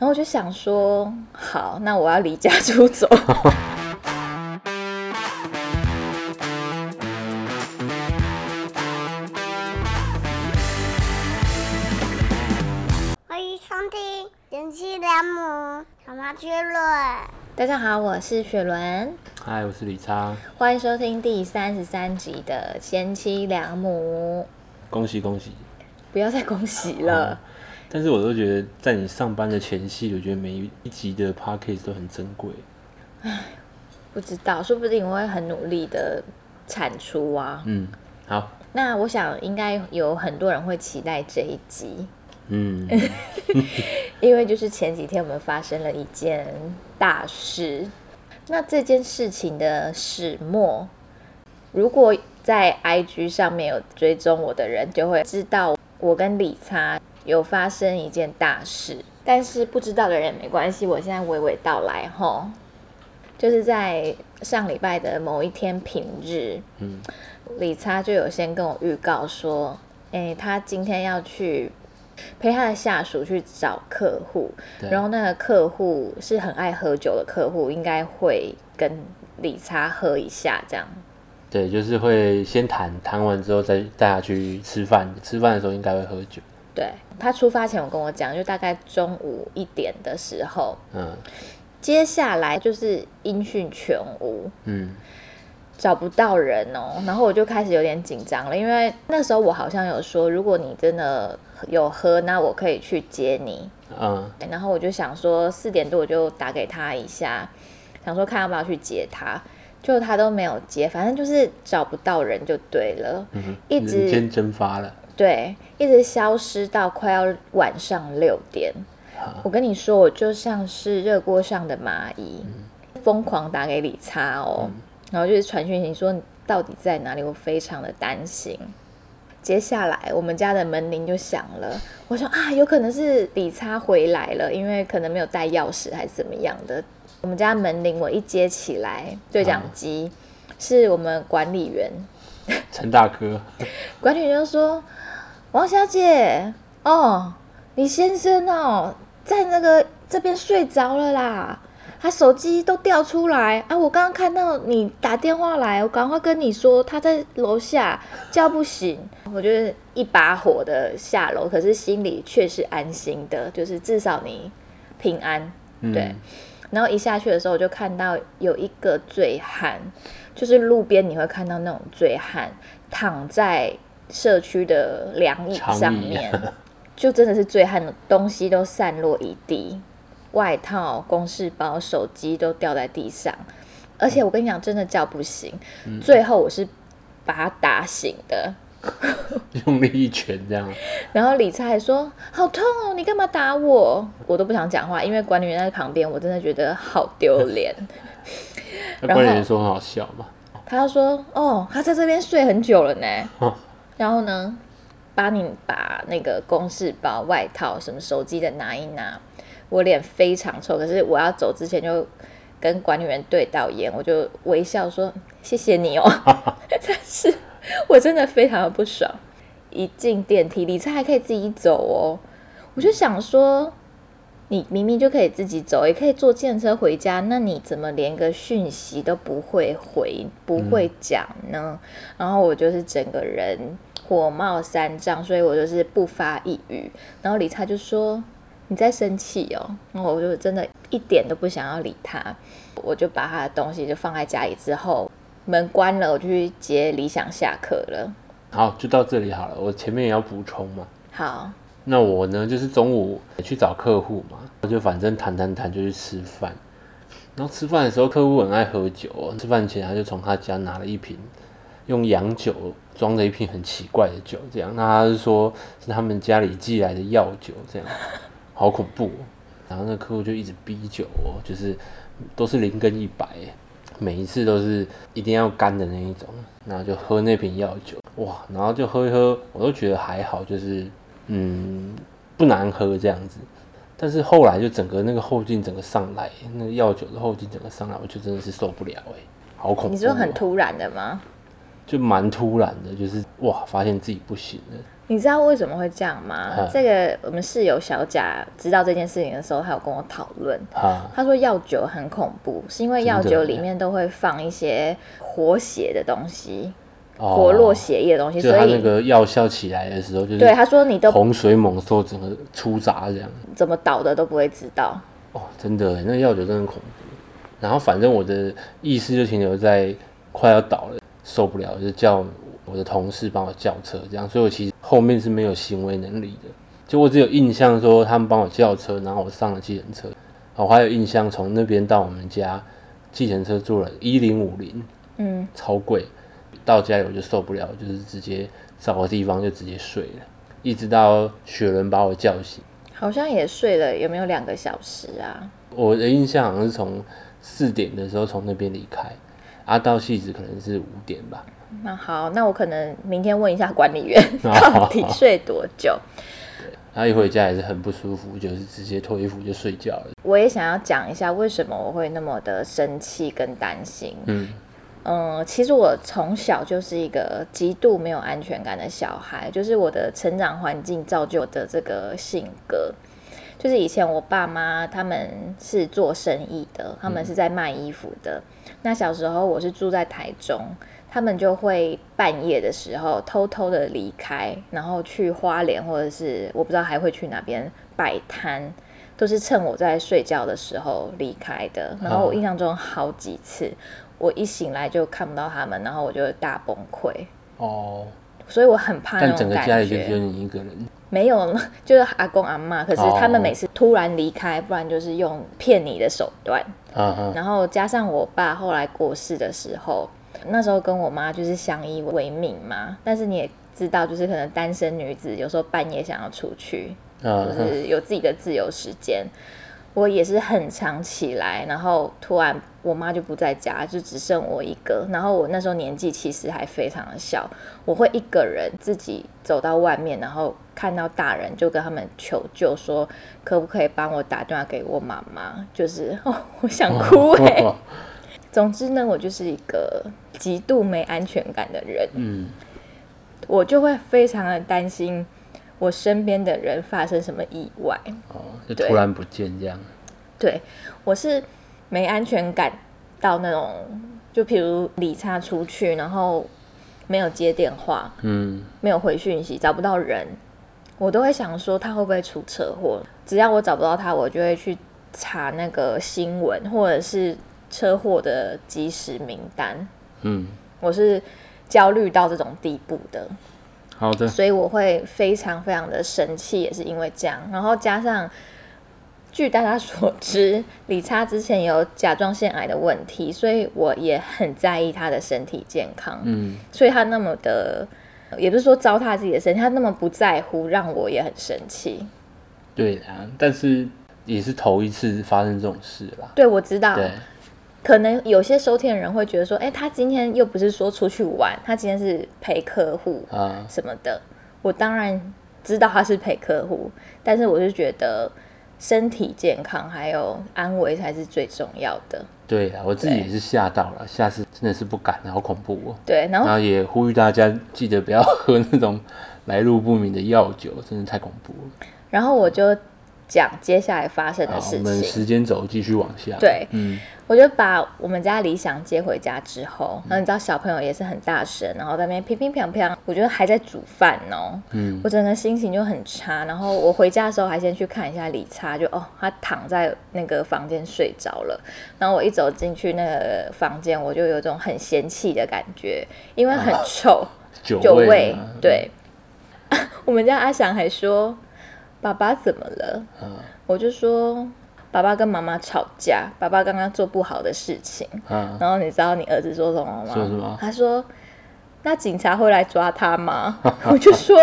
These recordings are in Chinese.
然后我就想说，好，那我要离家出走。欢迎收听《贤妻良母小麻雀论》。大家好，我是雪伦，嗨，我是李昌，欢迎收听第三十三集的《贤妻良母恭喜恭喜！》。不要再恭喜了，但是我都觉得，在你上班的前夕，我觉得每一集的 podcast 都很珍贵。不知道，说不定我会很努力的产出啊。嗯，好，那我想应该有很多人会期待这一集，嗯，因为就是前几天我们发生了一件大事。那这件事情的始末，如果在 IG 上面有追踪我的人，就会知道我跟理查有发生一件大事。但是不知道的人没关系，我现在娓娓道来吼。就是在上礼拜的某一天平日，嗯，李查就有先跟我预告说，诶，他今天要去陪他的下属去找客户，然后那个客户是很爱喝酒的客户，应该会跟李查喝一下这样。对，就是会先谈，谈完之后再带他去吃饭，吃饭的时候应该会喝酒。对他出发前有跟我讲，就大概中午一点的时候，嗯接下来就是音讯全无，嗯，找不到人哦，然后我就开始有点紧张了，因为那时候我好像有说，如果你真的有喝，那我可以去接你。嗯，然后我就想说四点多我就打给他一下，想说看要不要去接他，就他都没有接，反正就是找不到人就对了，嗯一直人间蒸发了。对，一直消失到快要晚上六点。我跟你说，我就像是热锅上的蚂蚁，疯狂打给李查哦，然后就是传讯息说你到底在哪里，我非常的担心。接下来我们家的门铃就响了，我说啊，有可能是李查回来了，因为可能没有带钥匙还是怎么样的。我们家门铃我一接起来，对讲机、是我们管理员，陈大哥，管理员就说：“王小姐，哦，李先生哦，在那个这边睡着了啦，他手机都掉出来啊！我刚刚看到你打电话来，我赶快跟你说他在楼下叫不醒。我就是一把火的下楼，可是心里却是安心的，就是至少你平安。嗯对，然后一下去的时候，我就看到有一个醉汉，就是路边你会看到那种醉汉躺在社区的凉椅上面，就真的是醉汉的东西都散落一地，外套、公事包、手机都掉在地上，而且我跟你讲，真的叫不醒。嗯最后我是把他打醒的，用力一拳这样。然后理查还说：“好痛哦，你干嘛打我？”我都不想讲话，因为管理员在旁边，我真的觉得好丢脸。管理员说很好笑嘛。他就说：“哦，他在这边睡很久了呢。哦 然后呢，帮你把那个公事包、外套、什么手机的拿一拿。我脸非常臭，可是我要走之前就跟管理员对到眼，我就微笑说：“谢谢你哦。”但是我真的非常的不爽。一进电梯，理查还可以自己走哦，我就想说。你明明就可以自己走，也可以坐电车回家，那你怎么连个讯息都不会回、不会讲呢？然后我就是整个人火冒三丈，所以我就是不发一语。然后理查就说：“你在生气哦。”然后我就真的一点都不想要理他，我就把他的东西就放在家里之后，门关了，我就去接理想下课了。好，就到这里好了。我前面也要补充嘛。好，那我呢，就是中午去找客户嘛，就反正谈谈谈就去吃饭。然后吃饭的时候，客户很爱喝酒。吃饭前他就从他家拿了一瓶用洋酒装的一瓶很奇怪的酒，这样。那他是说是他们家里寄来的药酒，这样，好恐怖、然后那客户就一直逼酒哦，就是都是零跟一百，每一次都是一定要干的那一种。然后就喝那瓶药酒，哇，然后就喝一喝，我都觉得还好，就是嗯不难喝这样子。但是后来就整个那个后劲整个上来，那个药酒的后劲整个上来，我就真的是受不了哎、好恐怖、哦！你说很突然的吗？就蛮突然的，就是哇，发现自己不行了。你知道为什么会这样吗？嗯这个我们室友小贾知道这件事情的时候，他有跟我讨论。啊，他说药酒很恐怖，是因为药酒里面都会放一些活血的东西，哦活络血液的东西，就它那个药效起来的时候，就是对他说你都洪水猛兽整个出闸这样。怎么倒的都不会知道。哦，真的，那药酒真的很恐怖。然后反正我的意识就停留在快要倒了，受不了，就叫我的同事帮我叫车，这样。所以我其实后面是没有行为能力的，就我只有印象说他们帮我叫车，然后我上了计程车。我还有印象从那边到我们家，计程车坐了一零五零，嗯，超贵。到家里我就受不了，就是直接找个地方就直接睡了，一直到雪伦把我叫醒。好像也睡了有没有两个小时啊？我的印象好像是从四点的时候从那边离开，啊，到戏子可能是五点吧。那好，那我可能明天问一下管理员哦 到底睡多久。然后一回家也是很不舒服，就是直接脱衣服就睡觉了。我也想要讲一下为什么我会那么的生气跟担心。嗯嗯，其实我从小就是一个极度没有安全感的小孩，就是我的成长环境造就的这个性格。就是以前我爸妈他们是做生意的，他们是在卖衣服的。那小时候我是住在台中，他们就会半夜的时候偷偷的离开，然后去花莲或者是我不知道还会去哪边摆摊，都是趁我在睡觉的时候离开的。然后我印象中好几次，我一醒来就看不到他们，然后我就大崩溃。哦，所以我很怕那但整个种感觉家里就只有。你一个人。没有，就是阿公阿妈，可是他们哦每次突然离开，不然就是用骗你的手段。然后加上我爸后来过世的时候，那时候跟我妈就是相依为命嘛。但是你也知道，就是可能单身女子有时候半夜想要出去，啊，就是有自己的自由时间。我也是很常起来，然后突然我妈就不在家，就只剩我一个。然后我那时候年纪其实还非常的小，我会一个人自己走到外面，然后看到大人就跟他们求救，说可不可以帮我打电话给我妈妈？就是哦，我想哭哎、哦总之呢，我就是一个极度没安全感的人，嗯，我就会非常的担心我身边的人发生什么意外。哦，就突然不见这样。对我是没安全感到那种，就譬如理查出去，然后没有接电话，嗯，没有回讯息，找不到人，我都会想说他会不会出车祸。只要我找不到他，我就会去查那个新闻或者是车祸的即时名单。嗯，我是焦虑到这种地步的，好的，所以我会非常非常的生气，也是因为这样。然后加上，据大家所知，李差之前有甲状腺癌的问题，所以我也很在意他的身体健康。嗯，所以他那么的，也不是说糟蹋自己的身体，他那么不在乎，让我也很生气。对啊，但是也是头一次发生这种事啦。对，我知道，对，可能有些收听的人会觉得说，哎、他今天又不是说出去玩，他今天是陪客户，啊，什么的。我当然知道他是陪客户，但是我就觉得身体健康还有安危才是最重要的。对啊，我自己也是吓到了，下次真的是不敢了，好恐怖哦。对，然后然后也呼吁大家记得不要喝那种来路不明的药酒，真的太恐怖了。然后我就讲接下来发生的事情。我们时间轴继续往下。对嗯，我就把我们家理想接回家之后，然后你知道小朋友也是很大声，然后在那边乒乒乓乓，我觉得还在煮饭哦，嗯我整个心情就很差。然后我回家的时候还先去看一下理查，就哦，他躺在那个房间睡着了。然后我一走进去那个房间，我就有种很嫌弃的感觉，因为很臭，酒酒味对。我们家阿翔还说：“爸爸怎么了？”嗯我就说：“爸爸跟妈妈吵架，爸爸刚刚做不好的事情。”嗯，然后你知道你儿子说什么吗？说什么他说：“那警察会来抓他吗？” 我就说：“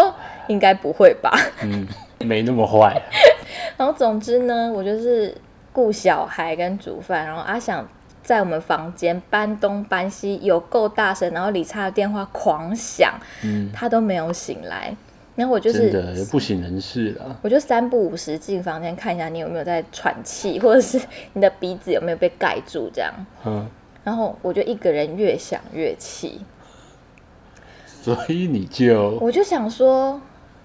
应该不会吧。嗯，没那么坏。”然后总之呢，我就是顾小孩跟煮饭，然后阿想在我们房间搬东搬西，有够大声，然后理查的电话狂响，嗯，他都没有醒来。然后我就真是的不省人事了。我就三不五时进房间看一下你有没有在喘气，或者是你的鼻子有没有被盖住这样。嗯，然后我就一个人越想越气，所以你就我就想说，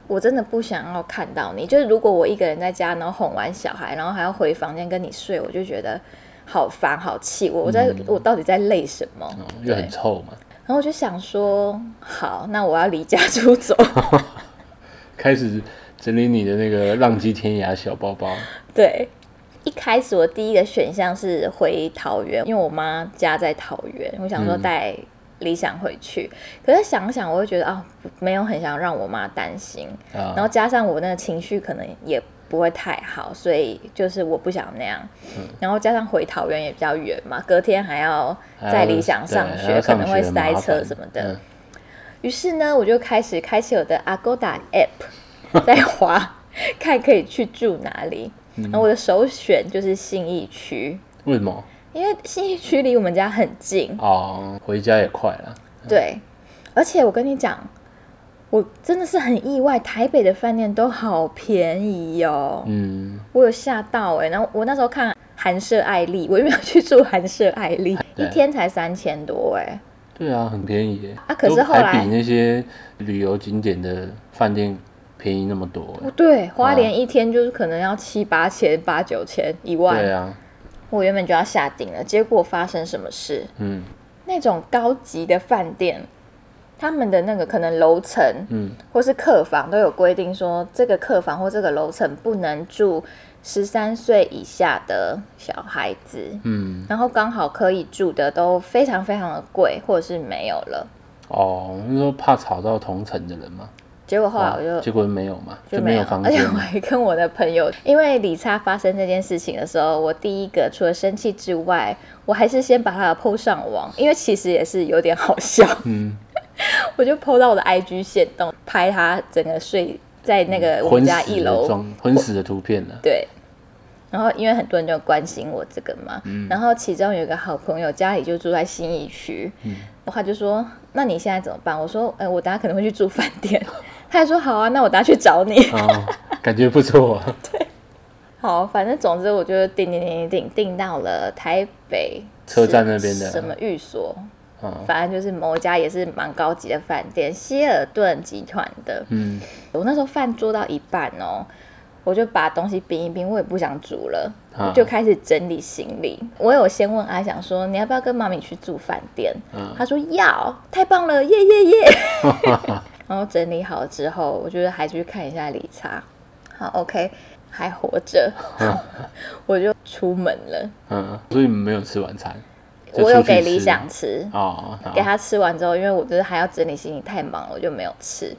我真的不想要看到你。就是如果我一个人在家，然后哄完小孩，然后还要回房间跟你睡，我就觉得好烦好气。我我在、我到底在累什么？嗯又很臭嘛，然后我就想说，好，那我要离家出走。开始整理你的那个浪迹天涯小包包。对，一开始我第一个选项是回桃园，因为我妈家在桃园，我想说嗯带理想回去。可是想想，我会觉得啊，没有很想让我妈担心，啊然后加上我那个情绪可能也不会太好，所以就是我不想那样。嗯然后加上回桃园也比较远嘛，隔天还要在理想上学，可能会塞车什么的。嗯于是呢，我就开始开启我的 Agoda app，在滑看可以去住哪里。嗯然后我的首选就是信义区，为什么？因为信义区离我们家很近。哦，回家也快了。对，而且我跟你讲，我真的是很意外，台北的饭店都好便宜哦、嗯，我有吓到哎、然后我那时候看韩舍爱丽，我有没有去住韩舍爱丽？一天才三千多哎、对啊，很便宜耶。啊可是都后来还比那些旅游景点的饭店便宜那么多对，花莲一天就是可能要七八千、八九千、一万。对啊，我原本就要下定了，结果发生什么事？嗯那种高级的饭店，他们的那个可能楼层嗯，或是客房都有规定说，这个客房或这个楼层不能住十三岁以下的小孩子。嗯，然后刚好可以住的都非常非常的贵，或者是没有了。哦，你说怕吵到同城的人嘛？结果后来我就、哦结果没有嘛，就没有，没房而且我还跟我的朋友，因为理查发生这件事情的时候，我第一个除了生气之外，我还是先把它的 PO 上网，因为其实也是有点好笑，嗯，我就 PO 到我的 IG 线动，拍他整个睡在那个我们家一楼，状，昏死的图片了。对。然后因为很多人就关心我这个嘛，嗯然后其中有一个好朋友家里就住在新义区，嗯他就说：“那你现在怎么办？”我说：“呃，我等下可能会去住饭店。”他还说：“好啊，那我等下去找你。”哦，感觉不错 啊。好，反正总之我就订订订订订订到了台北车站那边的什么寓所，嗯反正就是某一家也是蛮高级的饭店，希尔顿集团的。嗯，我那时候饭做到一半哦，我就把东西冰一冰，我也不想煮了，啊我就开始整理行李。我有先问阿翔说，你要不要跟妈咪去住饭店？嗯他说要，太棒了，耶耶耶！然后整理好之后，我觉得还去看一下理查。好，OK，还活着，我就出门了。嗯，所以你们没有吃晚餐？就我有给理想吃，哦，给他吃完之后，因为我就是还要整理行李，太忙了，我就没有吃。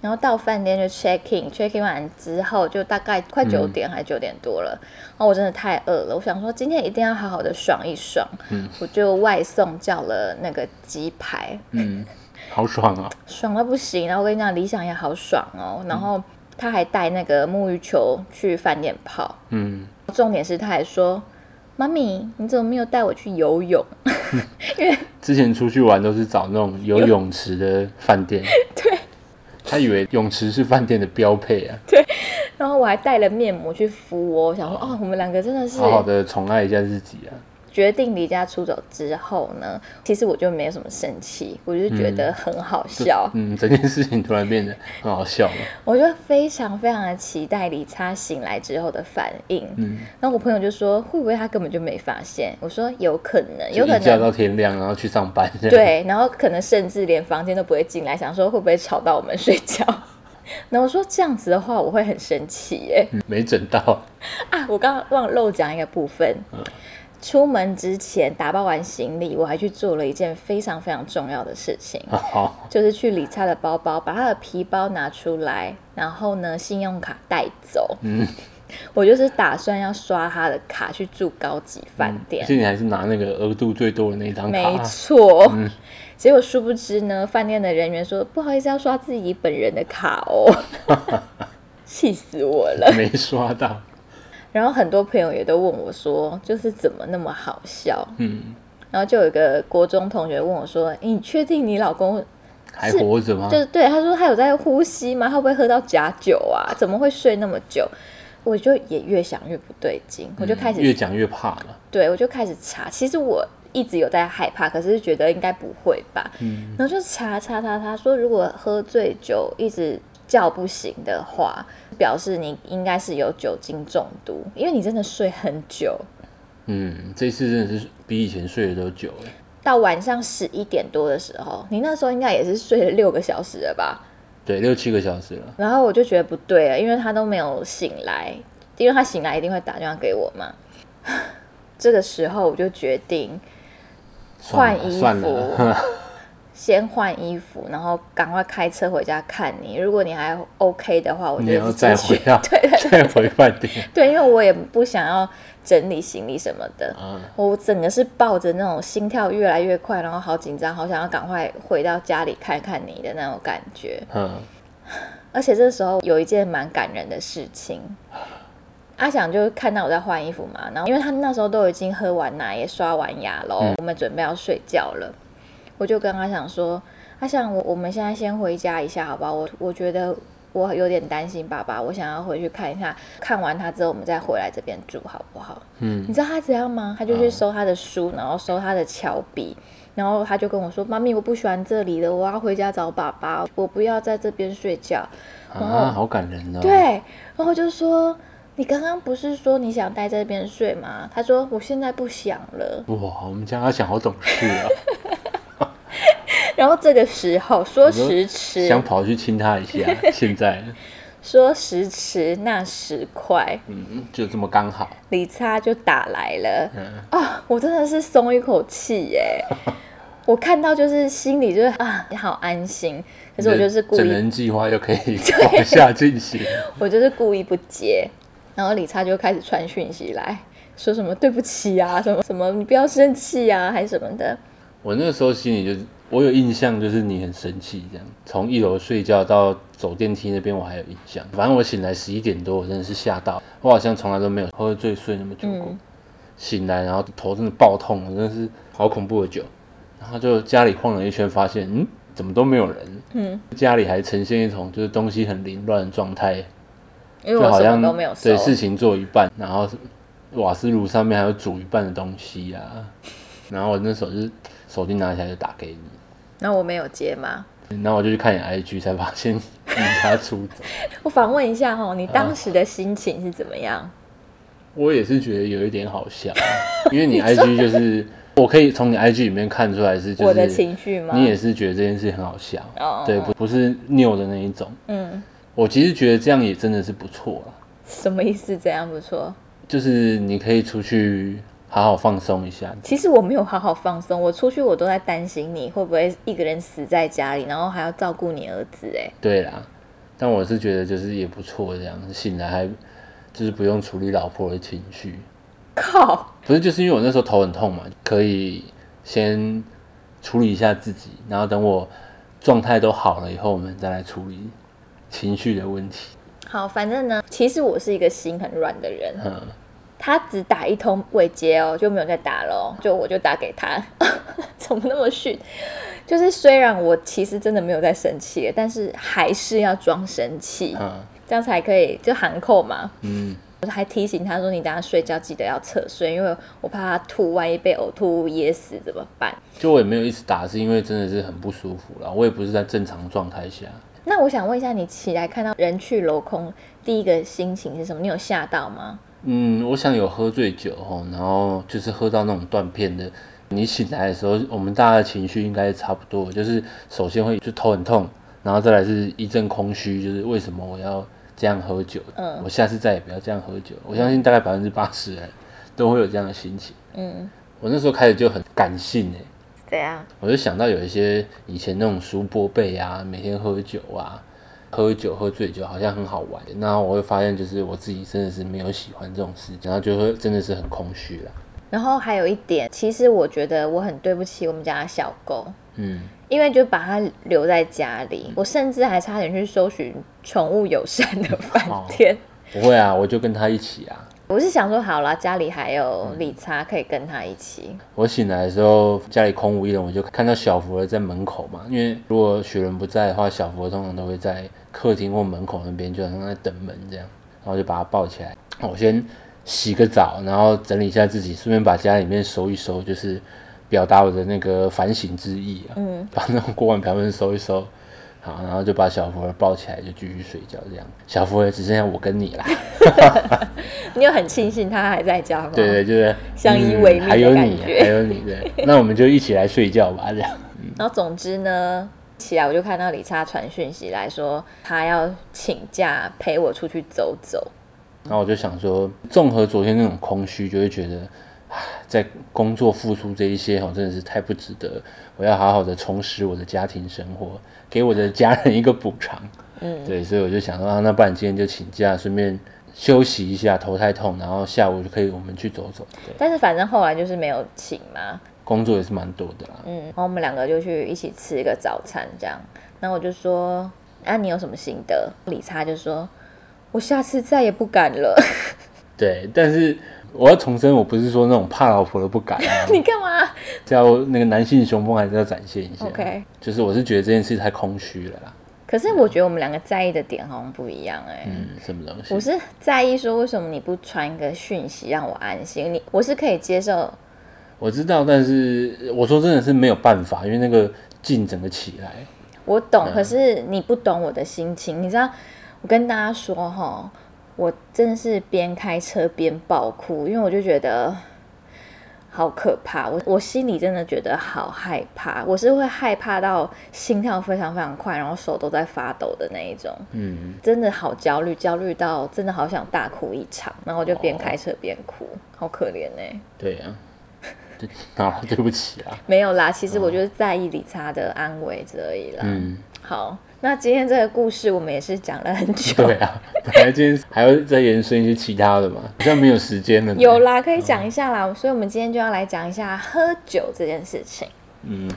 然后到饭店就 check in，check in 完之后就大概快九点还九点多了，然后我真的太饿了，我想说今天一定要好好的爽一爽，嗯我就外送叫了那个鸡排，嗯，好爽啊！爽到不行。然后我跟你讲，理想也好爽哦，然后他还带那个沐浴球去饭店泡，嗯，重点是他还说。妈咪，你怎么没有带我去游泳？之前出去玩都是找那种有泳池的饭店。对，他以为泳池是饭店的标配啊，对然后我还带了面膜去敷我，我想说，哦，我们两个真的是好好的宠爱一下自己啊。决定离家出走之后呢，其实我就没有什么生气，我就觉得很好笑，嗯，整件事情突然变得很好笑了。我就非常非常的期待李差醒来之后的反应。嗯，然后我朋友就说，会不会他根本就没发现？我说有可能，有可能一觉到。天亮，然后去上班。对，然后可能甚至连房间都不会进来，想说会不会吵到我们睡觉。然后我说这样子的话，我会很生气耶。嗯没整到。啊，我刚刚忘了漏讲一个部分。出门之前打包完行李，我还去做了一件非常非常重要的事情，好，就是去理查的包包，把他的皮包拿出来，然后呢，信用卡带走。嗯，我就是打算要刷他的卡去住高级饭店而。且你还是拿那个额度最多的那张卡。没错，嗯结果殊不知呢，饭店的人员说不好意思，要刷自己本人的卡哦，气死我了。没刷到。然后很多朋友也都问我说，就是怎么那么好笑？嗯，然后就有一个国中同学问我说：“诶你确定你老公还活着吗？就是对他说他有在呼吸吗？他会不会喝到假酒啊？怎么会睡那么久？”我就也越想越不对劲，我就开始、嗯越讲越怕了。对我就开始查。其实我一直有在害怕，可是觉得应该不会吧。嗯然后就查查查查说，如果喝醉酒一直叫不醒的话，表示你应该是有酒精中毒，因为你真的睡很久，嗯，这次真的是比以前睡的都久了。到晚上十一点多的时候，你那时候应该也是睡了六个小时了吧？对，六七个小时了。然后我就觉得不对了，因为他都没有醒来，因为他醒来一定会打电话给我嘛。这个时候我就决定换衣服，了，先换衣服，然后赶快开车回家看你。如果你还 OK 的话，我你就要再回到 对对再回饭店 对，因为我也不想要整理行李什么的。啊。我整个是抱着那种心跳越来越快，然后好紧张，好想要赶快回到家里看看你的那种感觉。嗯，而且这时候有一件蛮感人的事情，阿翔就看到我在换衣服嘛，然后因为他那时候都已经喝完奶也刷完牙喽，嗯我们准备要睡觉了，我就跟阿翔说：“阿想，我我们现在先回家一下，好不好？我我觉得我有点担心爸爸，我想要回去看一下，看完他之后我们再回来这边住，好不好？”嗯你知道他怎样吗？他就去收他的书，然后收他的桥笔，然后他就跟我说：“妈咪，我不喜欢这里了，我要回家找爸爸，我不要在这边睡觉。”啊，好感人哦。对，然后就说：“你刚刚不是说你想待在这边睡吗？”他说：“我现在不想了。哇，我们家阿想好懂事啊，” 然后这个时候说说时迟，想跑去亲他一下。现在，说时迟那时快，嗯，就这么刚好。李擦就打来了。嗯，啊，我真的是松一口气耶！我看到就是心里就是啊，好安心。可是我就是故整意，人计划又可以往下进行。我就是故意不接。然后李擦就开始传讯息来说什么对不起啊，什么什么你不要生气啊，还是什么的。我那个时候心里就是，我有印象，就是你很生气这样。从一楼睡觉到走电梯那边，我还有印象。反正我醒来十一点多，我真的是吓到，我好像从来都没有喝醉睡那么久过。嗯醒来，然后头真的爆痛，真的是好恐怖的酒。然后就家里晃了一圈，发现嗯，怎么都没有人。嗯，家里还呈现一种就是东西很凌乱的状态，因为我什就好像么都没有对。事情做一半，然后瓦斯炉上面还有煮一半的东西啊。然后我那时候就是手机拿起来就打给你。那我没有接吗？然后我就去看你 IG，才发现 离家出走。我访问一下哈，你当时的心情是怎么样？我也是觉得有一点好笑，因为你 IG 就是，我可以从你 IG 里面看出来是，就我的是情绪吗？你也是觉得这件事很好笑，哦对，不不是拗的那一种。嗯，我其实觉得这样也真的是不错了，什么意思？这样不错。就是你可以出去好好放松一下。其实我没有好好放松，我出去我都在担心你会不会一个人死在家里，然后还要照顾你儿子。哎，对啦，但我是觉得就是也不错，这样醒来还就是不用处理老婆的情绪。靠！不是，就是因为我那时候头很痛嘛，可以先处理一下自己，然后等我状态都好了以后，我们再来处理情绪的问题。好，反正呢，其实我是一个心很软的人。嗯，他只打一通未接哦，就没有再打了、哦，就我就打给他，怎么那么逊？就是虽然我其实真的没有在生气，但是还是要装生气，嗯这样才可以就含扣嘛。嗯，我还提醒他说：“你等下睡觉记得要侧睡，因为我怕他吐，万一被呕吐物噎死怎么办就我也没有一直打，是因为真的是很不舒服啦。我也不是在正常状态下。？”那我想问一下，你起来看到人去楼空，第一个心情是什么？你有吓到吗？嗯，我想有喝醉酒吼，然后就是喝到那种断片的。你醒来的时候，我们大家的情绪应该是差不多，就是首先会就头很痛，然后再来是一阵空虚，就是为什么我要这样喝酒？嗯我下次再也不要这样喝酒。我相信大概百分之八十人都会有这样的心情。嗯，我那时候开始就很感性哎，怎样？我就想到有一些以前那种叔伯辈啊，每天喝酒啊，喝酒喝醉酒好像很好玩。然后我会发现，就是我自己真的是没有喜欢这种事情，然后就会真的是很空虚了。然后还有一点，其实我觉得我很对不起我们家的小狗，嗯，因为就把它留在家里，我甚至还差点去搜寻宠物友善的饭店。不会啊，我就跟他一起啊。我是想说，好了，家里还有理查可以跟他一起。我醒来的时候，家里空无一人，我就看到小福儿在门口嘛。因为如果雪人不在的话，小福儿通常都会在客厅或门口那边，就好像在等门这样。然后就把它抱起来，我先洗个澡，然后整理一下自己，顺便把家里面收一收，就是表达我的那个反省之意啊，嗯，把那种锅碗瓢盆收一收，好，然后就把小福儿抱起来就继续睡觉，这样。小福儿只剩下我跟你啦，你有很庆幸他还在家吗？对对，就是相依为命的还有你，还有你对，那我们就一起来睡觉吧，这样。然后总之呢，起来我就看到李差传讯息来说，他要请假陪我出去走走。然后我就想说，综合昨天那种空虚，就会觉得，唉在工作付出这一些哦，真的是太不值得。我要好好的充实我的家庭生活，给我的家人一个补偿。嗯，对，所以我就想说，啊，那不然今天就请假，顺便休息一下，头太痛，然后下午就可以我们去走走。对，但是反正后来就是没有请嘛，工作也是蛮多的啦。嗯，然后我们两个就去一起吃一个早餐，这样。然后我就说，啊，你有什么心得？李差就说，我下次再也不敢了。对，但是我要重申，我不是说那种怕老婆的不敢啊，你干嘛叫那个男性雄风还是要展现一下。？OK。就是我是觉得这件事太空虚了啦。可是我觉得我们两个在意的点好像不一样哎、嗯，什么东西？我是在意说为什么你不传一个讯息让我安心？你我是可以接受，我知道，但是我说真的是没有办法，因为那个劲整个起来，我懂，可是你不懂我的心情。你知道，我跟大家说哈，我真的是边开车边爆哭，因为我就觉得好可怕，我我心里真的觉得好害怕，我是会害怕到心跳非常非常快，然后手都在发抖的那一种，嗯，真的好焦虑，焦虑到真的好想大哭一场，然后我就边开车边哭，好可怜哎、对啊，对啊，对不起啊，没有啦，其实我就是在意理查的安危而已啦。嗯，好，那今天这个故事我们也是讲了很久，对啊，本来今天还要再延伸一些其他的嘛，好像没有时间了。有啦，可以讲一下啦。所以，我们今天就要来讲一下喝酒这件事情。嗯，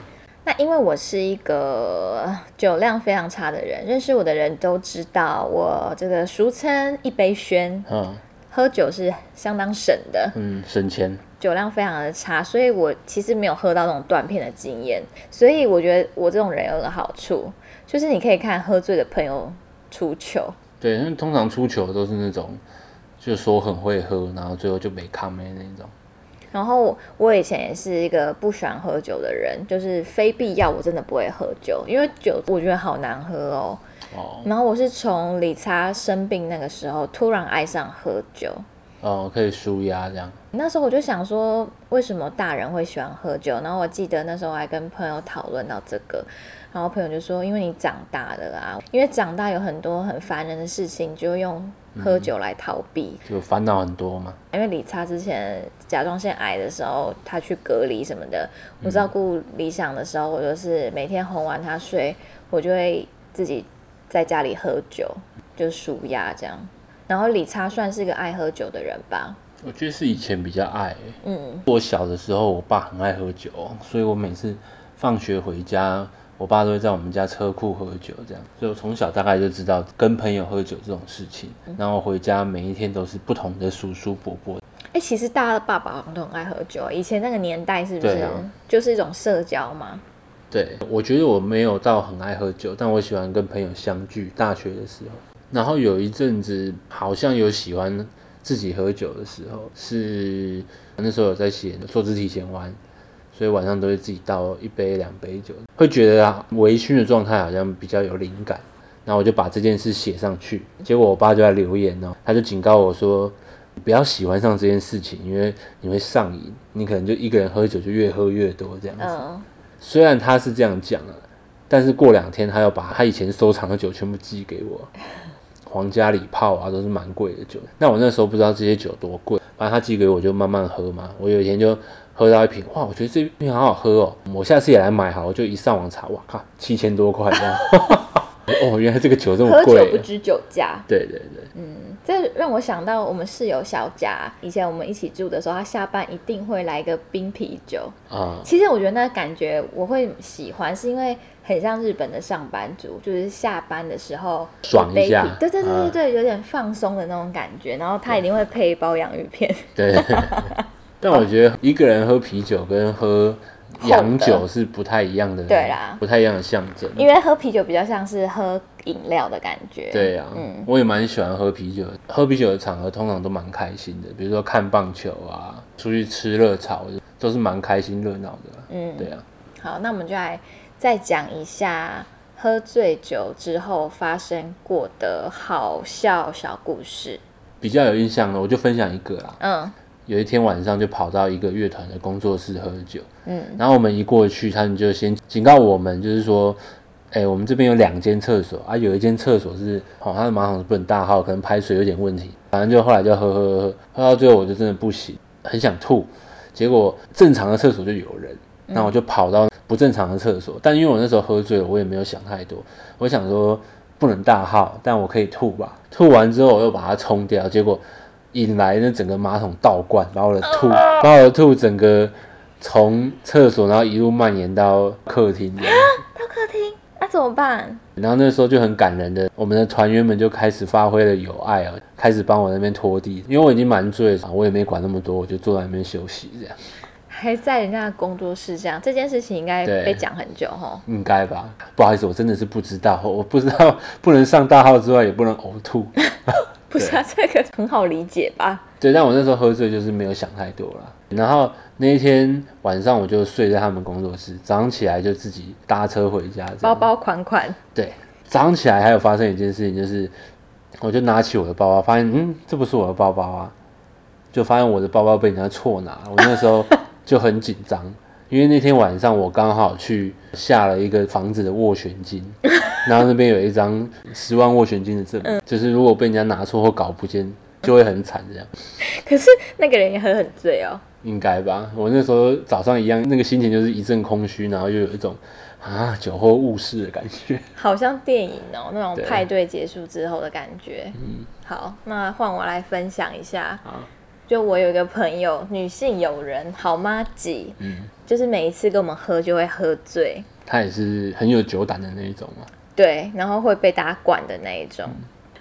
那因为我是一个酒量非常差的人，认识我的人都知道我这个俗称一杯轩，嗯，喝酒是相当省的，嗯，省钱，酒量非常的差，所以我其实没有喝到那种断片的经验。所以我觉得我这种人有个好处，就是你可以看喝醉的朋友出糗。对，因为通常出糗都是那种，就说很会喝，然后最后就没抗没那种。然后我以前也是一个不喜欢喝酒的人，就是非必要我真的不会喝酒，因为酒我觉得好难喝哦。哦然后我是从理查生病那个时候突然爱上喝酒，哦，可以舒压这样。那时候我就想说，为什么大人会喜欢喝酒？然后我记得那时候我还跟朋友讨论到这个，然后朋友就说，因为你长大了啊，因为长大有很多很烦人的事情，就用喝酒来逃避。就烦恼很多嘛。因为理查之前甲状腺癌的时候，他去隔离什么的，我照顾理想的时候，我就是每天哄完他睡，我就会自己在家里喝酒，就舒压这样。然后理查算是个爱喝酒的人吧，我觉得是以前比较爱。欸、嗯，我小的时候，我爸很爱喝酒，所以我每次放学回家，我爸都会在我们家车库喝酒，这样，所以我从小大概就知道跟朋友喝酒这种事情。然后回家每一天都是不同的叔叔伯伯，哎、其实大家的爸爸好像都很爱喝酒，以前那个年代是不是？对啊。就是一种社交嘛？对。我觉得我没有到很爱喝酒，但我喜欢跟朋友相聚。大学的时候，然后有一阵子好像有喜欢自己喝酒的时候，是那时候有在写做肢体前弯，所以晚上都会自己倒一杯两杯酒，会觉得啊微醺的状态好像比较有灵感。然后我就把这件事写上去，结果我爸就在留言哦，他就警告我说，不要喜欢上这件事情，因为你会上瘾，你可能就一个人喝酒就越喝越多这样子。嗯，虽然他是这样讲了，但是过两天他要把他以前收藏的酒全部寄给我，皇家礼炮啊都是蛮贵的酒。那我那时候不知道这些酒多贵，反正他寄给我就慢慢喝嘛。我有一天就喝到一瓶，哇，我觉得这瓶好好喝哦，我下次也来买好，我就一上网查，哇靠，七千多块这样。哦，原来这个酒这么喝酒不。知酒驾。对对对，嗯这让我想到我们室友小贾，以前我们一起住的时候，他下班一定会来一个冰啤酒。啊，其实我觉得那个感觉我会喜欢，是因为很像日本的上班族，就是下班的时候爽一下啤对对对对啊对，有点放松的那种感觉。然后他一定会配一包洋芋片。对。但我觉得一个人喝啤酒跟喝洋酒是不太一样的，对啦不太一样的象征。因为喝啤酒比较像是喝饮料的感觉。对呀、嗯，我也蛮喜欢喝啤酒。喝啤酒的场合通常都蛮开心的，比如说看棒球啊，出去吃热炒，都是蛮开心热闹的。嗯对啊，好，那我们就来再讲一下喝醉酒之后发生过的好笑小故事。比较有印象的，我就分享一个啦。嗯有一天晚上就跑到一个乐团的工作室喝酒，嗯。然后我们一过去，他们就先警告我们，就是说，哎、我们这边有两间厕所。啊，有一间厕所是，哦，它的马桶是不能大号，可能排水有点问题，反正就后来就喝喝喝喝，喝到最后我就真的不行，很想吐，结果正常的厕所就有人，那我就跑到不正常的厕所，但因为我那时候喝醉了，我也没有想太多，我想说不能大号，但我可以吐吧，吐完之后我又把它冲掉，结果引来那整个马桶倒灌，把我的吐，把我的吐整个从厕所然后一路蔓延到客厅这样子。到客厅，那怎么办？然后那时候就很感人的，我们的团员们就开始发挥了友爱啊，开始帮我那边拖地，因为我已经蛮醉了，我也没管那么多，我就坐在那边休息这样，还在人家的工作室这样，这件事情应该对被讲很久哈。应该吧？不好意思，我真的是不知道，我不知道不能上大号之外，也不能呕吐。不是啊，这个很好理解吧？对，但我那时候喝醉，就是没有想太多了。然后那一天晚上我就睡在他们工作室，早上起来就自己搭车回家。包包款款，对，早上起来还有发生一件事情，就是我就拿起我的包包，发现嗯，这不是我的包包啊，就发现我的包包被人家错拿了。我那时候 就很紧张，因为那天晚上我刚好去下了一个房子的斡旋金，然后那边有一张十万斡旋金的证明，就是如果被人家拿错或搞不见，就会很惨这样。可是那个人也喝很醉哦。应该吧，我那时候早上一样，那个心情就是一阵空虚，然后又有一种啊酒后误事的感觉。好像电影哦，那种派对结束之后的感觉。嗯，好，那换我来分享一下。好，就我有一个朋友，女性友人，好妈几，嗯，就是每一次跟我们喝就会喝醉，他也是很有酒胆的那一种嘛。对，然后会被大家管的那一种。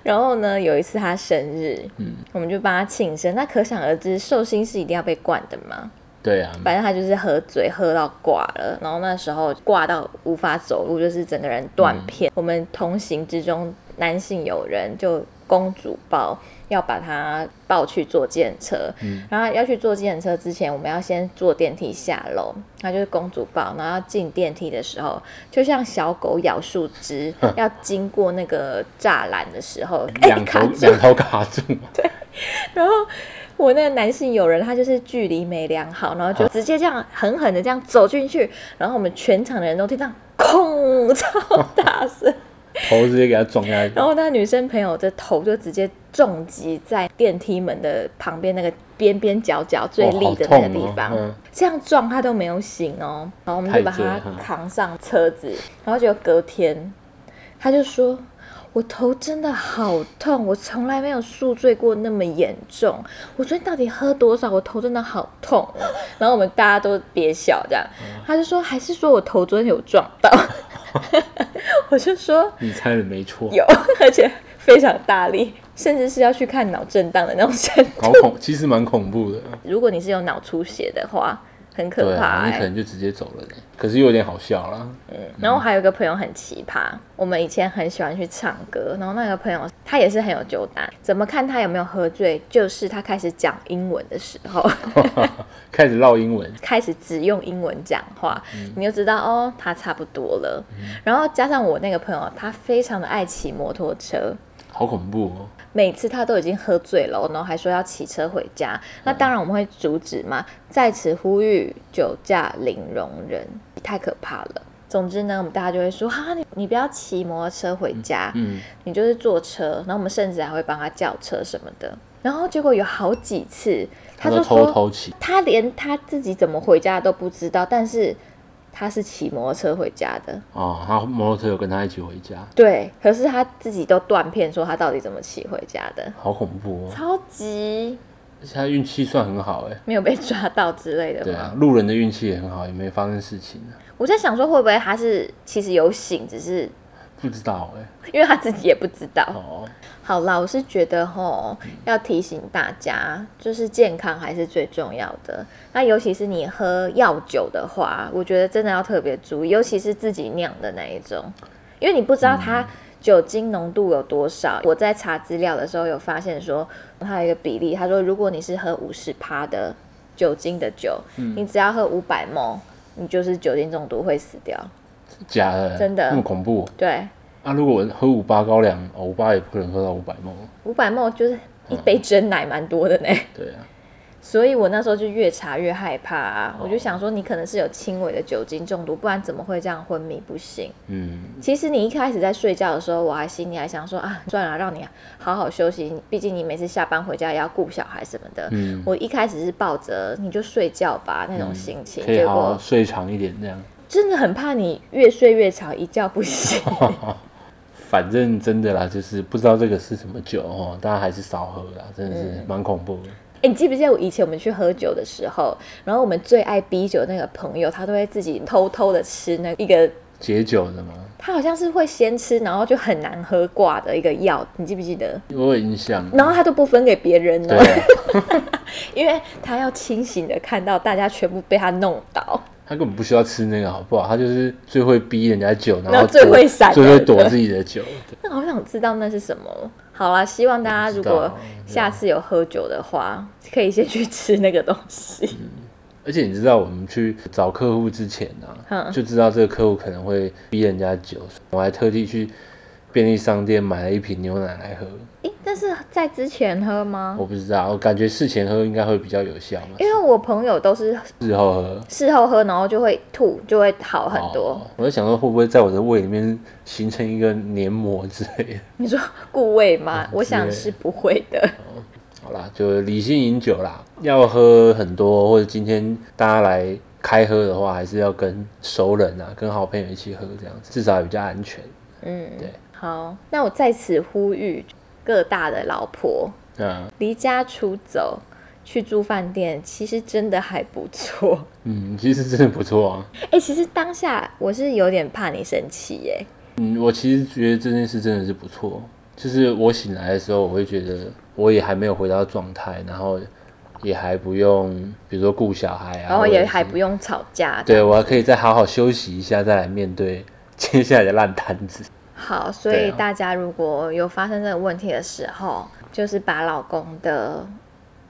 然后呢，有一次他生日，嗯，我们就帮他庆生。那可想而知，寿星是一定要被灌的嘛。对啊，反正他就是喝醉，喝到挂了，然后那时候挂到无法走路，就是整个人断片。我们同行之中男性友人就公主抱，要把他抱去坐计程车。然后要去坐计程车之前，我们要先坐电梯下楼。他就是公主抱，然后要进电梯的时候，就像小狗咬树枝，要经过那个栅栏的时候，哎、两头卡住。两头卡住，对。然后我那个男性友人，他就是距离没量好，然后就直接这样狠狠的这样走进去，然后我们全场的人都听到空超大声，头直接给他撞下去。然后那女生朋友的头就直接重击在电梯门的旁边那个边边角角最立的那个地方，哦好痛哦嗯这样撞他都没有醒哦，然后我们就把他扛上车子，然后就隔天他就说。我头真的好痛，我从来没有宿醉过那么严重。我昨天到底喝多少？我头真的好痛哦。然后我们大家都憋笑，这样，嗯他就说还是说我头昨天有撞到，我就说你猜的没错，有，而且非常大力，甚至是要去看脑震荡的那种程度。好恐，其实蛮恐怖的。如果你是有脑出血的话，很可怕、你欸可能就直接走了呢。可是又有点好笑啦。然后还有一个朋友很奇葩，我们以前很喜欢去唱歌，然后那个朋友他也是很有酒胆，怎么看他有没有喝醉，就是他开始讲英文的时候，开始唠英文，开始只用英文讲话，你就知道哦，他差不多了。然后加上我那个朋友，他非常的爱骑摩托车，好恐怖哦。每次他都已经喝醉了，然后还说要骑车回家。那当然我们会阻止嘛，在此呼吁酒驾零容忍，太可怕了。总之呢，我们大家就会说，哈，你你不要骑摩托车回家，嗯，你就是坐车。然后我们甚至还会帮他叫车什么的。然后结果有好几次，他都就说偷偷骑，他连他自己怎么回家都不知道，但是他是骑摩托车回家的。哦，他摩托车有跟他一起回家，对，可是他自己都断片说他到底怎么骑回家的，好恐怖哦。超级而且他运气算很好哎。没有被抓到之类的吗？对啊，路人的运气也很好，也没发生事情啊。我在想说会不会他是其实有醒，只是不不知道哎、因为他自己也不知道。哦，好啦，我是觉得吼，要提醒大家，就是健康还是最重要的。那尤其是你喝药酒的话，我觉得真的要特别注意，尤其是自己酿的那一种，因为你不知道它酒精浓度有多少。我在查资料的时候有发现说，它有一个比例，他说如果你是喝五十趴的酒精的酒，你只要喝五百 ml，你就是酒精中毒会死掉。假的，真的。那么恐怖。对，啊！如果我喝五八高粱，哦五八也不可能喝到五百梦。五百 ml 就是一杯真奶，蛮多的呢。对啊，所以我那时候就越查越害怕啊！我就想说，你可能是有轻微的酒精中毒，不然怎么会这样昏迷不醒？嗯，其实你一开始在睡觉的时候，我还心里还想说啊，算了，让你好好休息，毕竟你每次下班回家也要顾小孩什么的。嗯我一开始是抱着你就睡觉吧那种心情，可以好好睡长一点这样。真的很怕你越睡越长，一觉不醒。反正真的啦，就是不知道这个是什么酒哦，大家还是少喝啦，真的是蛮恐怖的。哎、你记不记得我以前我们去喝酒的时候，然后我们最爱逼酒的那个朋友，他都会自己偷偷的吃那一个解酒的吗，他好像是会先吃，然后就很难喝挂的一个药，你记不记得？我有印象。然后他都不分给别人呢，，因为他要清醒的看到大家全部被他弄倒。他根本不需要吃那个，好不好？他就是最会逼人家酒，然然后最会闪最会躲自己的酒。那好想知道那是什么。好啦，希望大家如果下次有喝酒的话，可以先去吃那个东西。而且你知道，我们去找客户之前啊，嗯就知道这个客户可能会逼人家酒，我还特地去便利商店买了一瓶牛奶来喝。诶，但是在之前喝吗？我不知道，我感觉事前喝应该会比较有效嘛，因为我朋友都是事后喝事后喝，然后就会吐，就会好很多。哦我在想说，会不会在我的胃里面形成一个黏膜之类的？你说固胃吗？嗯我想是不会的。好啦，就理性饮酒啦，要喝很多，或者今天大家来开喝的话，还是要跟熟人啊，跟好朋友一起喝，这样子至少也比较安全。嗯，对。好，那我在此呼吁各大的老婆，嗯离家出走去住饭店，其实真的还不错。嗯，其实真的不错啊。哎、其实当下我是有点怕你生气耶。嗯，我其实觉得这件事真的是不错。就是我醒来的时候，我会觉得我也还没有回到状态，然后也还不用，比如说顾小孩啊，然后也还不用吵架。对我还可以再好好休息一下，再来面对接下来的烂摊子。好，所以大家如果有发生这个问题的时候，就是把老公的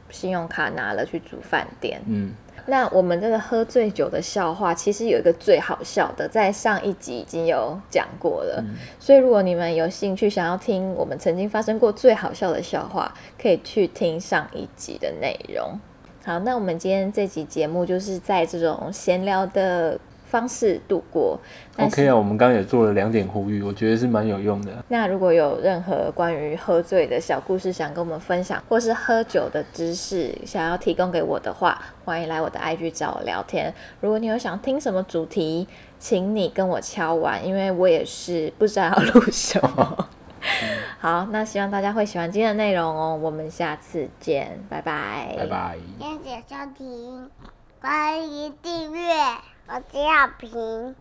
信用卡拿了去住饭店。嗯，那我们这个喝醉酒的笑话，其实有一个最好笑的，在上一集已经有讲过了。所以如果你们有兴趣想要听我们曾经发生过最好笑的笑话，可以去听上一集的内容。好，那我们今天这集节目就是在这种闲聊的方式度过。OK 啊，我们刚刚也做了两点呼吁，我觉得是蛮有用的。那如果有任何关于喝醉的小故事想跟我们分享，或是喝酒的知识想要提供给我的话，欢迎来我的 IG 找我聊天。如果你有想听什么主题，请你跟我敲完，因为我也是不知道要录什么。好，那希望大家会喜欢今天的内容哦。我们下次见，拜拜，拜拜。谢谢收听，欢迎订阅，我叫平。